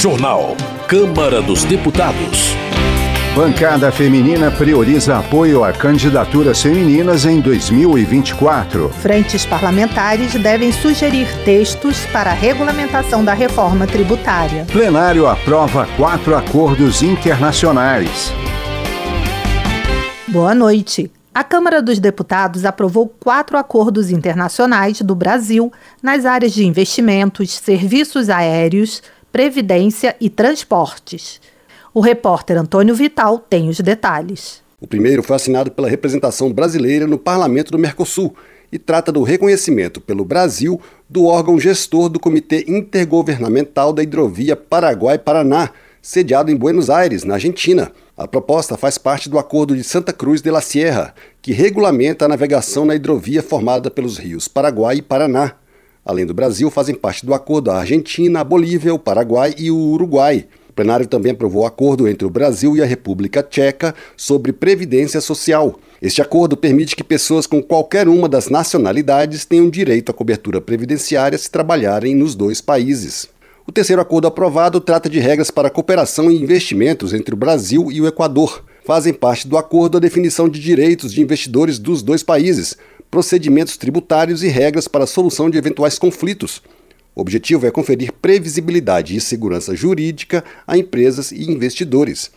Jornal. Câmara dos Deputados. Bancada Feminina prioriza apoio a candidaturas femininas em 2024. Frentes parlamentares devem sugerir textos para a regulamentação da reforma tributária. Plenário aprova quatro acordos internacionais. Boa noite. A Câmara dos Deputados aprovou quatro acordos internacionais do Brasil nas áreas de investimentos, serviços aéreos, previdência e transportes. O repórter Antônio Vital tem os detalhes. O primeiro foi assinado pela representação brasileira no Parlamento do Mercosul e trata do reconhecimento pelo Brasil do órgão gestor do Comitê Intergovernamental da Hidrovia Paraguai-Paraná, sediado em Buenos Aires, na Argentina. A proposta faz parte do Acordo de Santa Cruz de la Sierra, que regulamenta a navegação na hidrovia formada pelos rios Paraguai e Paraná. Além do Brasil, fazem parte do acordo a Argentina, a Bolívia, o Paraguai e o Uruguai. O plenário também aprovou o acordo entre o Brasil e a República Tcheca sobre previdência social. Este acordo permite que pessoas com qualquer uma das nacionalidades tenham direito à cobertura previdenciária se trabalharem nos dois países. O terceiro acordo aprovado trata de regras para cooperação e investimentos entre o Brasil e o Equador. Fazem parte do acordo a definição de direitos de investidores dos dois países, procedimentos tributários e regras para a solução de eventuais conflitos. O objetivo é conferir previsibilidade e segurança jurídica a empresas e investidores.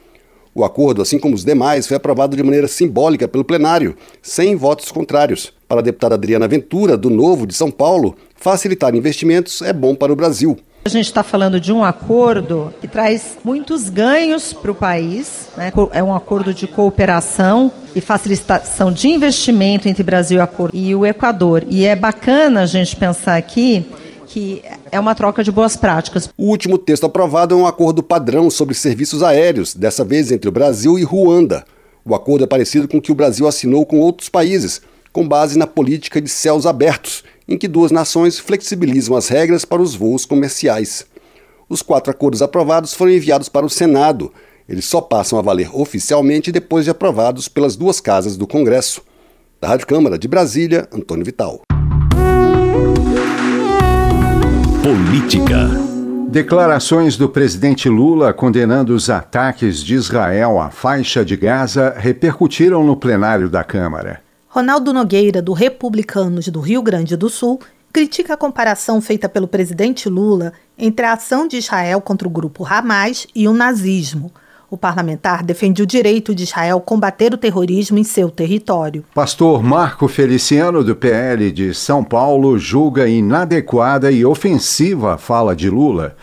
O acordo, assim como os demais, foi aprovado de maneira simbólica pelo plenário, sem votos contrários. Para a deputada Adriana Ventura, do Novo de São Paulo, facilitar investimentos é bom para o Brasil. A gente está falando de um acordo que traz muitos ganhos para o país. Né? É um acordo de cooperação e facilitação de investimento entre Brasil e o Equador. E é bacana a gente pensar aqui que é uma troca de boas práticas. O último texto aprovado é um acordo padrão sobre serviços aéreos, dessa vez entre o Brasil e Ruanda. O acordo é parecido com o que o Brasil assinou com outros países, com base na política de céus abertos em que duas nações flexibilizam as regras para os voos comerciais. Os quatro acordos aprovados foram enviados para o Senado. Eles só passam a valer oficialmente depois de aprovados pelas duas casas do Congresso. Da Rádio Câmara de Brasília, Antônio Vital. Política. Declarações do presidente Lula condenando os ataques de Israel à faixa de Gaza repercutiram no plenário da Câmara. Ronaldo Nogueira, do Republicanos do Rio Grande do Sul, critica a comparação feita pelo presidente Lula entre a ação de Israel contra o grupo Hamas e o nazismo. O parlamentar defende o direito de Israel combater o terrorismo em seu território. Pastor Marco Feliciano, do PL de São Paulo, julga inadequada e ofensiva a fala de Lula.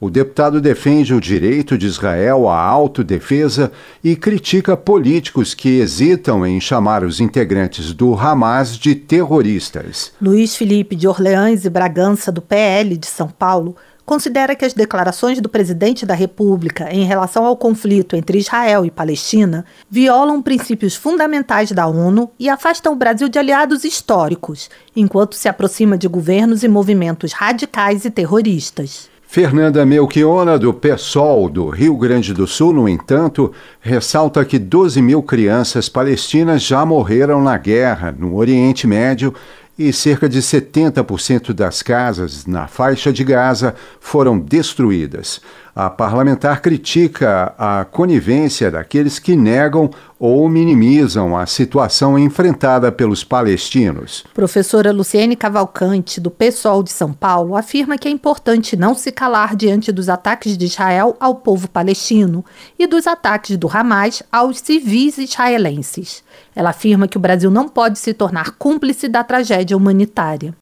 O deputado defende o direito de Israel à autodefesa e critica políticos que hesitam em chamar os integrantes do Hamas de terroristas. Luiz Felipe de Orleans e Bragança, do PL de São Paulo, considera que as declarações do presidente da República em relação ao conflito entre Israel e Palestina violam princípios fundamentais da ONU e afastam o Brasil de aliados históricos, enquanto se aproxima de governos e movimentos radicais e terroristas. Fernanda Melchiona, do PSOL do Rio Grande do Sul, no entanto, ressalta que 12 mil crianças palestinas já morreram na guerra no Oriente Médio e cerca de 70% das casas na faixa de Gaza foram destruídas. A parlamentar critica a conivência daqueles que negam ou minimizam a situação enfrentada pelos palestinos. Professora Luciene Cavalcante, do PSOL de São Paulo, afirma que é importante não se calar diante dos ataques de Israel ao povo palestino e dos ataques do Hamas aos civis israelenses. Ela afirma que o Brasil não pode se tornar cúmplice da tragédia humanitária.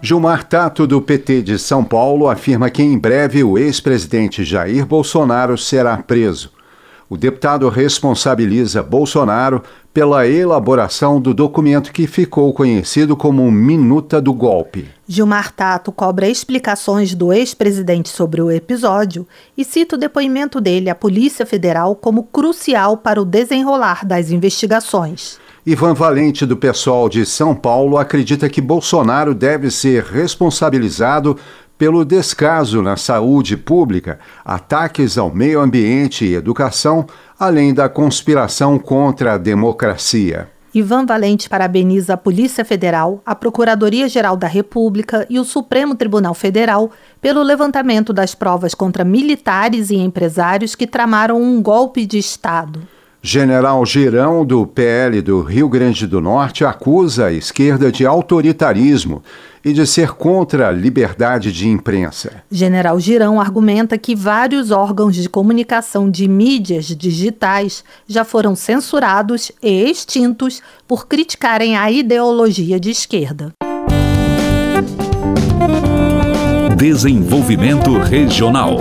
Gilmar Tato, do PT de São Paulo, afirma que em breve o ex-presidente Jair Bolsonaro será preso. O deputado responsabiliza Bolsonaro pela elaboração do documento que ficou conhecido como Minuta do Golpe. Gilmar Tato cobra explicações do ex-presidente sobre o episódio e cita o depoimento dele à Polícia Federal como crucial para o desenrolar das investigações. Ivan Valente, do pessoal de São Paulo, acredita que Bolsonaro deve ser responsabilizado pelo descaso na saúde pública, ataques ao meio ambiente e educação, além da conspiração contra a democracia. Ivan Valente parabeniza a Polícia Federal, a Procuradoria-Geral da República e o Supremo Tribunal Federal pelo levantamento das provas contra militares e empresários que tramaram um golpe de Estado. General Girão, do PL do Rio Grande do Norte, acusa a esquerda de autoritarismo e de ser contra a liberdade de imprensa. General Girão argumenta que vários órgãos de comunicação de mídias digitais já foram censurados e extintos por criticarem a ideologia de esquerda. Desenvolvimento Regional.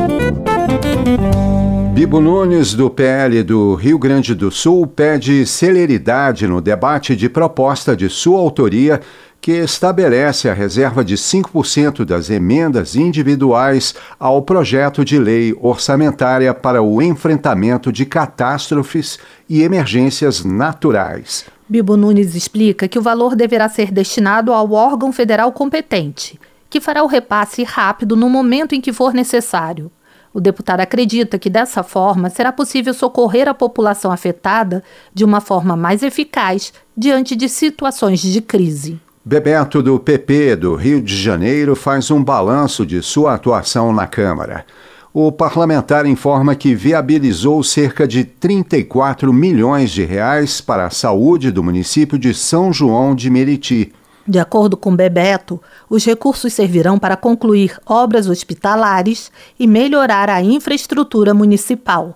Bibo Nunes, do PL do Rio Grande do Sul, pede celeridade no debate de proposta de sua autoria que estabelece a reserva de 5% das emendas individuais ao projeto de lei orçamentária para o enfrentamento de catástrofes e emergências naturais. Bibo Nunes explica que o valor deverá ser destinado ao órgão federal competente, que fará o repasse rápido no momento em que for necessário. O deputado acredita que dessa forma será possível socorrer a população afetada de uma forma mais eficaz diante de situações de crise. Bebeto, do PP do Rio de Janeiro, faz um balanço de sua atuação na Câmara. O parlamentar informa que viabilizou cerca de 34 milhões de reais para a saúde do município de São João de Meriti. De acordo com Bebeto, os recursos servirão para concluir obras hospitalares e melhorar a infraestrutura municipal.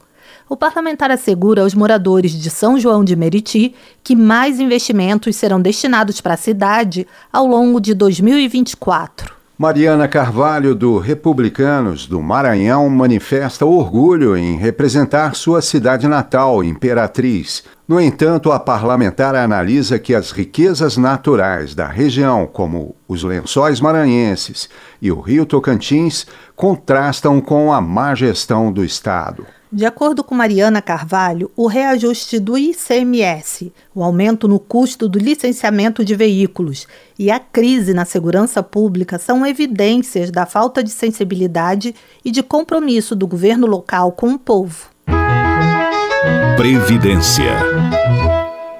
O parlamentar assegura aos moradores de São João de Meriti que mais investimentos serão destinados para a cidade ao longo de 2024. Mariana Carvalho, do Republicanos do Maranhão, manifesta orgulho em representar sua cidade natal, Imperatriz. No entanto, a parlamentar analisa que as riquezas naturais da região, como os lençóis maranhenses e o rio Tocantins, contrastam com a má gestão do Estado. De acordo com Mariana Carvalho, o reajuste do ICMS, o aumento no custo do licenciamento de veículos e a crise na segurança pública são evidências da falta de sensibilidade e de compromisso do governo local com o povo. Previdência.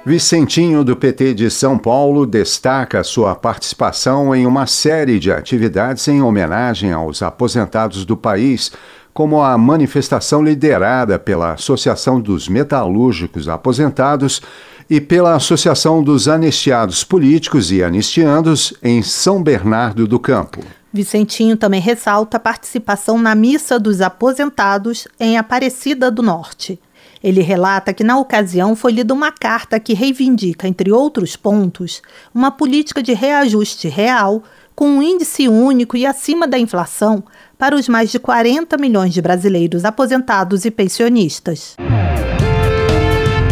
Vicentinho do PT de São Paulo destaca sua participação em uma série de atividades em homenagem aos aposentados do país como a manifestação liderada pela Associação dos Metalúrgicos Aposentados e pela Associação dos Anistiados Políticos e Anistiandos em São Bernardo do Campo. Vicentinho também ressalta a participação na Missa dos Aposentados em Aparecida do Norte. Ele relata que, na ocasião, foi lida uma carta que reivindica, entre outros pontos, uma política de reajuste real com um índice único e acima da inflação para os mais de 40 milhões de brasileiros aposentados e pensionistas.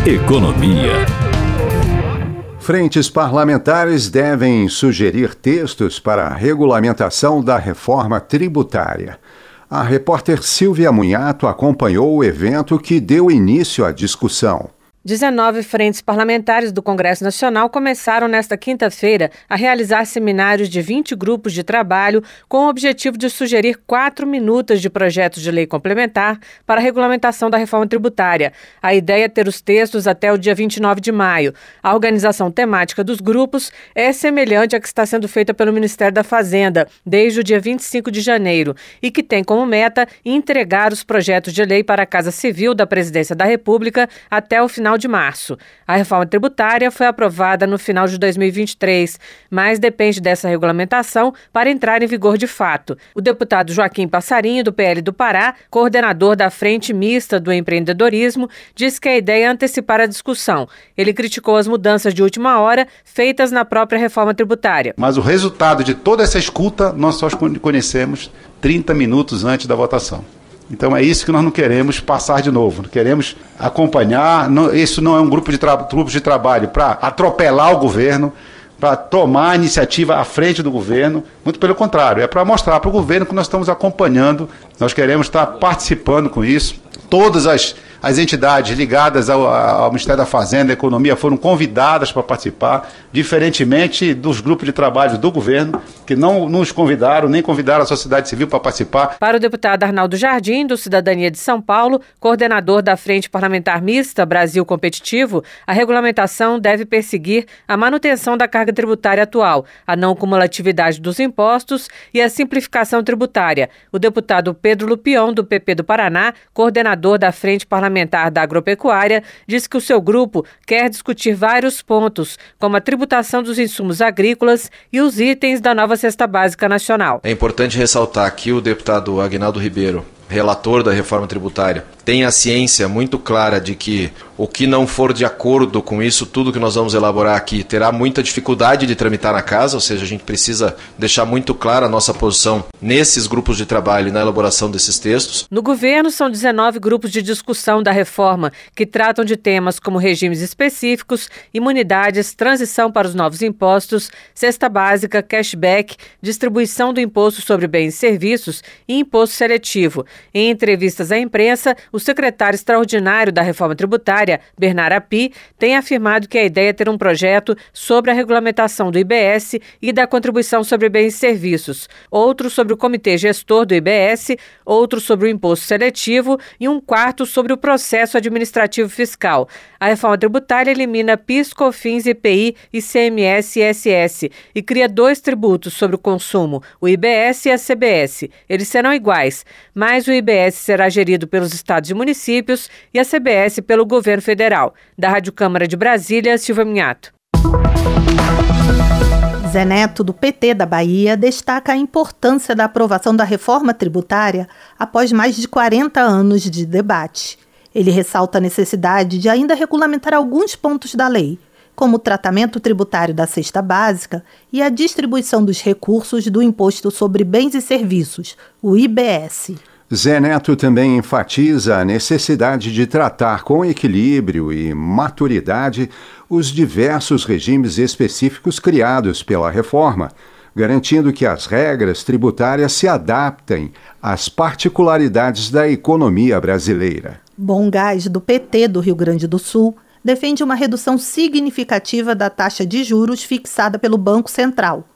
Economia. Frentes parlamentares devem sugerir textos para a regulamentação da reforma tributária. A repórter Silvia Munhato acompanhou o evento que deu início à discussão. 19 frentes parlamentares do Congresso Nacional começaram nesta quinta-feira a realizar seminários de 20 grupos de trabalho com o objetivo de sugerir quatro minutos de projetos de lei complementar para a regulamentação da reforma tributária. A ideia é ter os textos até o dia 29 de maio. A organização temática dos grupos é semelhante à que está sendo feita pelo Ministério da Fazenda desde o dia 25 de janeiro e que tem como meta entregar os projetos de lei para a Casa Civil da Presidência da República até o final final de março. A reforma tributária foi aprovada no final de 2023, mas depende dessa regulamentação para entrar em vigor de fato. O deputado Joaquim Passarinho, do PL do Pará, coordenador da Frente Mista do Empreendedorismo, disse que a ideia é antecipar a discussão. Ele criticou as mudanças de última hora feitas na própria reforma tributária. Mas o resultado de toda essa escuta nós só conhecemos 30 minutos antes da votação. Então é isso que nós não queremos passar de novo. Queremos acompanhar. Não, isso não é um grupo de, grupo de trabalho para atropelar o governo, para tomar a iniciativa à frente do governo. Muito pelo contrário, é para mostrar para o governo que nós estamos acompanhando. Nós queremos estar participando com isso. Todas as as entidades ligadas ao, ao Ministério da Fazenda e Economia foram convidadas para participar, diferentemente dos grupos de trabalho do governo, que não nos convidaram, nem convidaram a sociedade civil para participar. Para o deputado Arnaldo Jardim, do Cidadania de São Paulo, coordenador da Frente Parlamentar Mista Brasil Competitivo, a regulamentação deve perseguir a manutenção da carga tributária atual, a não cumulatividade dos impostos e a simplificação tributária. O deputado Pedro Lupion, do PP do Paraná, coordenador da Frente Parlamentar da Agropecuária, disse que o seu grupo quer discutir vários pontos, como a tributação dos insumos agrícolas e os itens da nova cesta básica nacional. É importante ressaltar que o deputado Agnaldo Ribeiro, relator da reforma tributária, tem a ciência muito clara de que o que não for de acordo com isso, tudo que nós vamos elaborar aqui, terá muita dificuldade de tramitar na casa, ou seja, a gente precisa deixar muito clara a nossa posição nesses grupos de trabalho e na elaboração desses textos. No governo, são 19 grupos de discussão da reforma que tratam de temas como regimes específicos, imunidades, transição para os novos impostos, cesta básica, cashback, distribuição do imposto sobre bens e serviços e imposto seletivo. Em entrevistas à imprensa, o secretário extraordinário da reforma tributária, Bernard Api, tem afirmado que a ideia é ter um projeto sobre a regulamentação do IBS e da contribuição sobre bens e serviços, outro sobre o comitê gestor do IBS, outro sobre o imposto seletivo e um quarto sobre o processo administrativo fiscal. A reforma tributária elimina PIS, COFINS, IPI, ICMS e ISS e cria dois tributos sobre o consumo, o IBS e a CBS. Eles serão iguais, mas o IBS será gerido pelos estados e municípios e a CBS pelo governo federal. Da Rádio Câmara de Brasília, Silva Minhato. Zé Neto, do PT da Bahia, destaca a importância da aprovação da reforma tributária após mais de 40 anos de debate. Ele ressalta a necessidade de ainda regulamentar alguns pontos da lei, como o tratamento tributário da cesta básica e a distribuição dos recursos do Imposto sobre Bens e Serviços, o IBS. Zé Neto também enfatiza a necessidade de tratar com equilíbrio e maturidade os diversos regimes específicos criados pela reforma, garantindo que as regras tributárias se adaptem às particularidades da economia brasileira. Bom Gás, do PT do Rio Grande do Sul, defende uma redução significativa da taxa de juros fixada pelo Banco Central.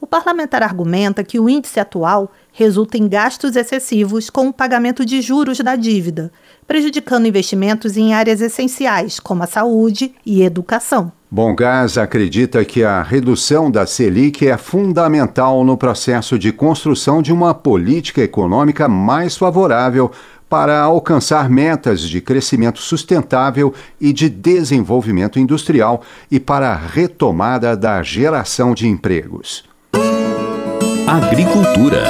O parlamentar argumenta que o índice atual resulta em gastos excessivos com o pagamento de juros da dívida, prejudicando investimentos em áreas essenciais, como a saúde e educação. Bom Gás acredita que a redução da Selic é fundamental no processo de construção de uma política econômica mais favorável para alcançar metas de crescimento sustentável e de desenvolvimento industrial e para a retomada da geração de empregos. Agricultura.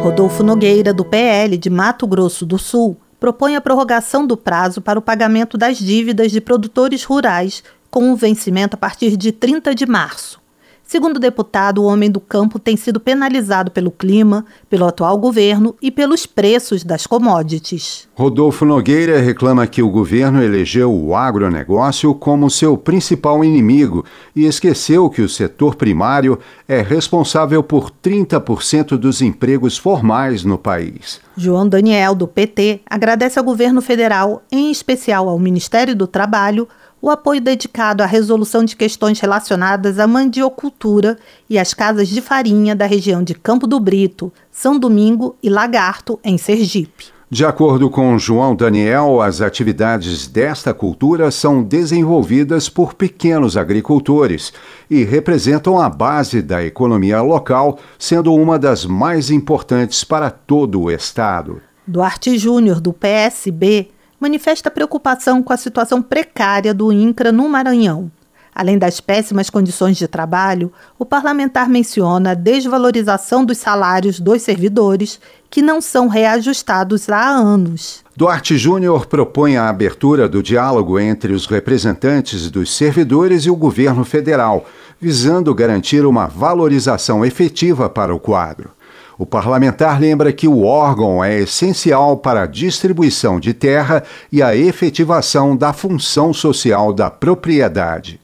Rodolfo Nogueira, do PL de Mato Grosso do Sul, propõe a prorrogação do prazo para o pagamento das dívidas de produtores rurais com o vencimento a partir de 30 de março. Segundo o deputado, o homem do campo tem sido penalizado pelo clima, pelo atual governo e pelos preços das commodities. Rodolfo Nogueira reclama que o governo elegeu o agronegócio como seu principal inimigo e esqueceu que o setor primário é responsável por 30% dos empregos formais no país. João Daniel, do PT, agradece ao governo federal, em especial ao Ministério do Trabalho, o apoio dedicado à resolução de questões relacionadas à mandiocultura e às casas de farinha da região de Campo do Brito, São Domingo e Lagarto, em Sergipe. De acordo com João Daniel, as atividades desta cultura são desenvolvidas por pequenos agricultores e representam a base da economia local, sendo uma das mais importantes para todo o estado. Duarte Júnior, do PSB, manifesta preocupação com a situação precária do INCRA no Maranhão. Além das péssimas condições de trabalho, o parlamentar menciona a desvalorização dos salários dos servidores, que não são reajustados há anos. Duarte Júnior propõe a abertura do diálogo entre os representantes dos servidores e o governo federal, visando garantir uma valorização efetiva para o quadro. O parlamentar lembra que o órgão é essencial para a distribuição de terra e a efetivação da função social da propriedade.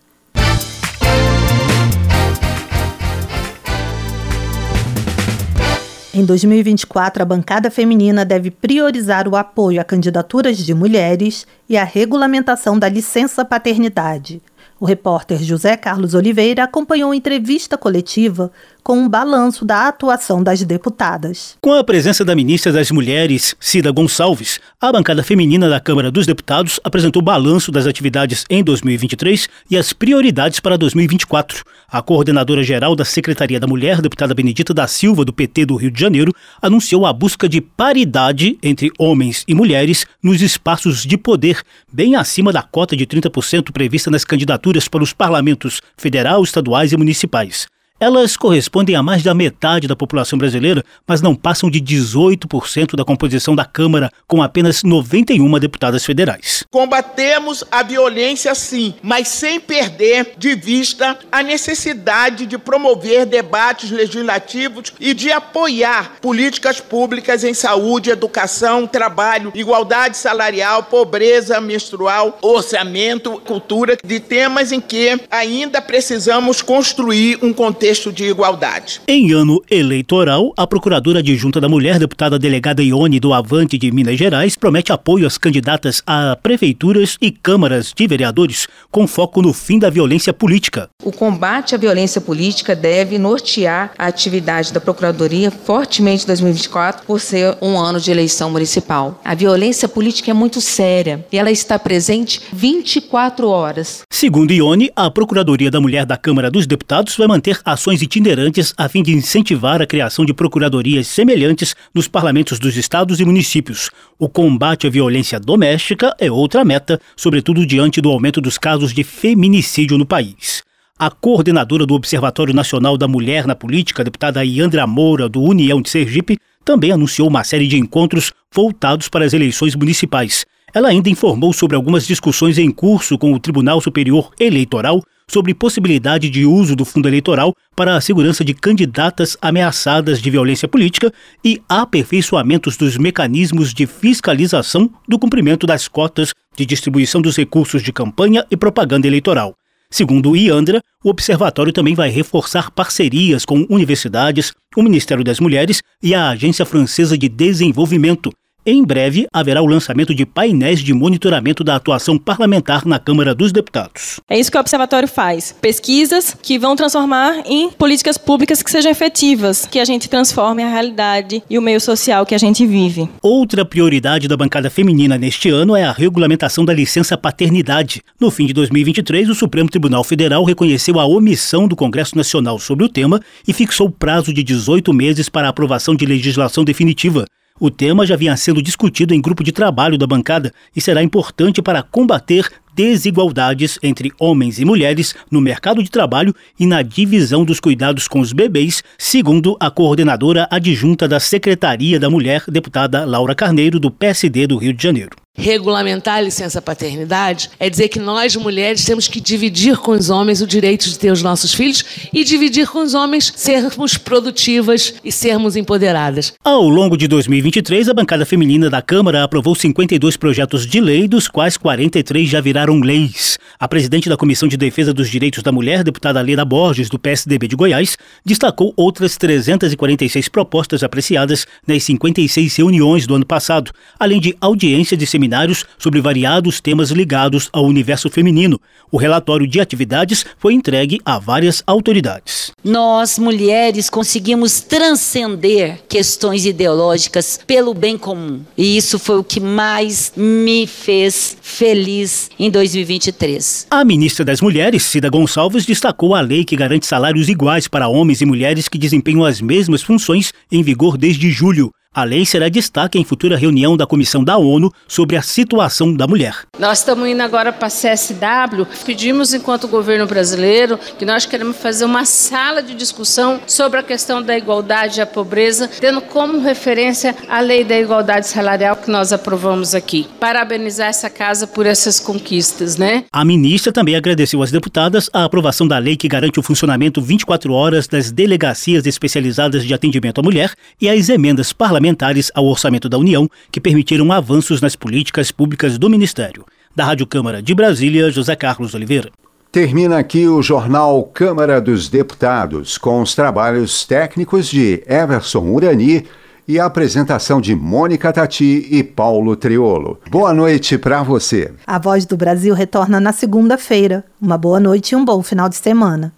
Em 2024, a bancada feminina deve priorizar o apoio a candidaturas de mulheres e a regulamentação da licença paternidade. O repórter José Carlos Oliveira acompanhou a entrevista coletiva com um balanço da atuação das deputadas. Com a presença da ministra das Mulheres, Cida Gonçalves, a bancada feminina da Câmara dos Deputados apresentou balanço das atividades em 2023 e as prioridades para 2024. A coordenadora geral da Secretaria da Mulher, deputada Benedita da Silva, do PT do Rio de Janeiro, anunciou a busca de paridade entre homens e mulheres nos espaços de poder, bem acima da cota de 30% prevista nas candidaturas para os parlamentos federal, estaduais e municipais. Elas correspondem a mais da metade da população brasileira, mas não passam de 18% da composição da Câmara, com apenas 91 deputadas federais. Combatemos a violência sim, mas sem perder de vista a necessidade de promover debates legislativos e de apoiar políticas públicas em saúde, educação, trabalho, igualdade salarial, pobreza menstrual, orçamento, cultura, de temas em que ainda precisamos construir um contexto contexto de igualdade. Em ano eleitoral, a procuradora adjunta da mulher, deputada delegada Ione do Avante de Minas Gerais, promete apoio às candidatas a prefeituras e câmaras de vereadores, com foco no fim da violência política. O combate à violência política deve nortear a atividade da Procuradoria fortemente em 2024, por ser um ano de eleição municipal. A violência política é muito séria e ela está presente 24 horas. Segundo Ione, a Procuradoria da Mulher da Câmara dos Deputados vai manter a ações itinerantes a fim de incentivar a criação de procuradorias semelhantes nos parlamentos dos estados e municípios. O combate à violência doméstica é outra meta, sobretudo diante do aumento dos casos de feminicídio no país. A coordenadora do Observatório Nacional da Mulher na Política, deputada Iandra Moura, do União de Sergipe, também anunciou uma série de encontros voltados para as eleições municipais. Ela ainda informou sobre algumas discussões em curso com o Tribunal Superior Eleitoral sobre possibilidade de uso do fundo eleitoral para a segurança de candidatas ameaçadas de violência política e aperfeiçoamentos dos mecanismos de fiscalização do cumprimento das cotas de distribuição dos recursos de campanha e propaganda eleitoral. Segundo o IANDRA, o observatório também vai reforçar parcerias com universidades, o Ministério das Mulheres e a Agência Francesa de Desenvolvimento, em breve, haverá o lançamento de painéis de monitoramento da atuação parlamentar na Câmara dos Deputados. É isso que o Observatório faz: pesquisas que vão transformar em políticas públicas que sejam efetivas, que a gente transforme a realidade e o meio social que a gente vive. Outra prioridade da bancada feminina neste ano é a regulamentação da licença paternidade. No fim de 2023, o Supremo Tribunal Federal reconheceu a omissão do Congresso Nacional sobre o tema e fixou o prazo de 18 meses para a aprovação de legislação definitiva. O tema já vinha sendo discutido em grupo de trabalho da bancada e será importante para combater desigualdades entre homens e mulheres no mercado de trabalho e na divisão dos cuidados com os bebês, segundo a coordenadora adjunta da Secretaria da Mulher, deputada Laura Carneiro, do PSD do Rio de Janeiro. Regulamentar a licença paternidade é dizer que nós, mulheres, temos que dividir com os homens o direito de ter os nossos filhos e dividir com os homens sermos produtivas e sermos empoderadas. Ao longo de 2023, a bancada feminina da Câmara aprovou 52 projetos de lei, dos quais 43 já viraram leis. A presidente da Comissão de Defesa dos Direitos da Mulher, deputada Leda Borges, do PSDB de Goiás, destacou outras 346 propostas apreciadas nas 56 reuniões do ano passado, além de audiência de seminários sobre variados temas ligados ao universo feminino. O relatório de atividades foi entregue a várias autoridades. Nós, mulheres, conseguimos transcender questões ideológicas pelo bem comum. E isso foi o que mais me fez feliz em 2023. A ministra das Mulheres, Cida Gonçalves, destacou a lei que garante salários iguais para homens e mulheres que desempenham as mesmas funções em vigor desde julho. A lei será destaque em futura reunião da Comissão da ONU sobre a situação da mulher. Nós estamos indo agora para a CSW. Pedimos, enquanto governo brasileiro, que nós queremos fazer uma sala de discussão sobre a questão da igualdade e a pobreza, tendo como referência a lei da igualdade salarial que nós aprovamos aqui. Parabenizar essa casa por essas conquistas, né? A ministra também agradeceu às deputadas a aprovação da lei que garante o funcionamento 24 horas das delegacias especializadas de atendimento à mulher e as emendas parlamentares parlamentares ao orçamento da União que permitiram avanços nas políticas públicas do Ministério. Da Rádio Câmara de Brasília, José Carlos Oliveira. Termina aqui o jornal Câmara dos Deputados, com os trabalhos técnicos de Everson Urani e a apresentação de Mônica Tati e Paulo Triolo. Boa noite para você. A Voz do Brasil retorna na segunda-feira. Uma boa noite e um bom final de semana.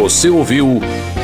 Você ouviu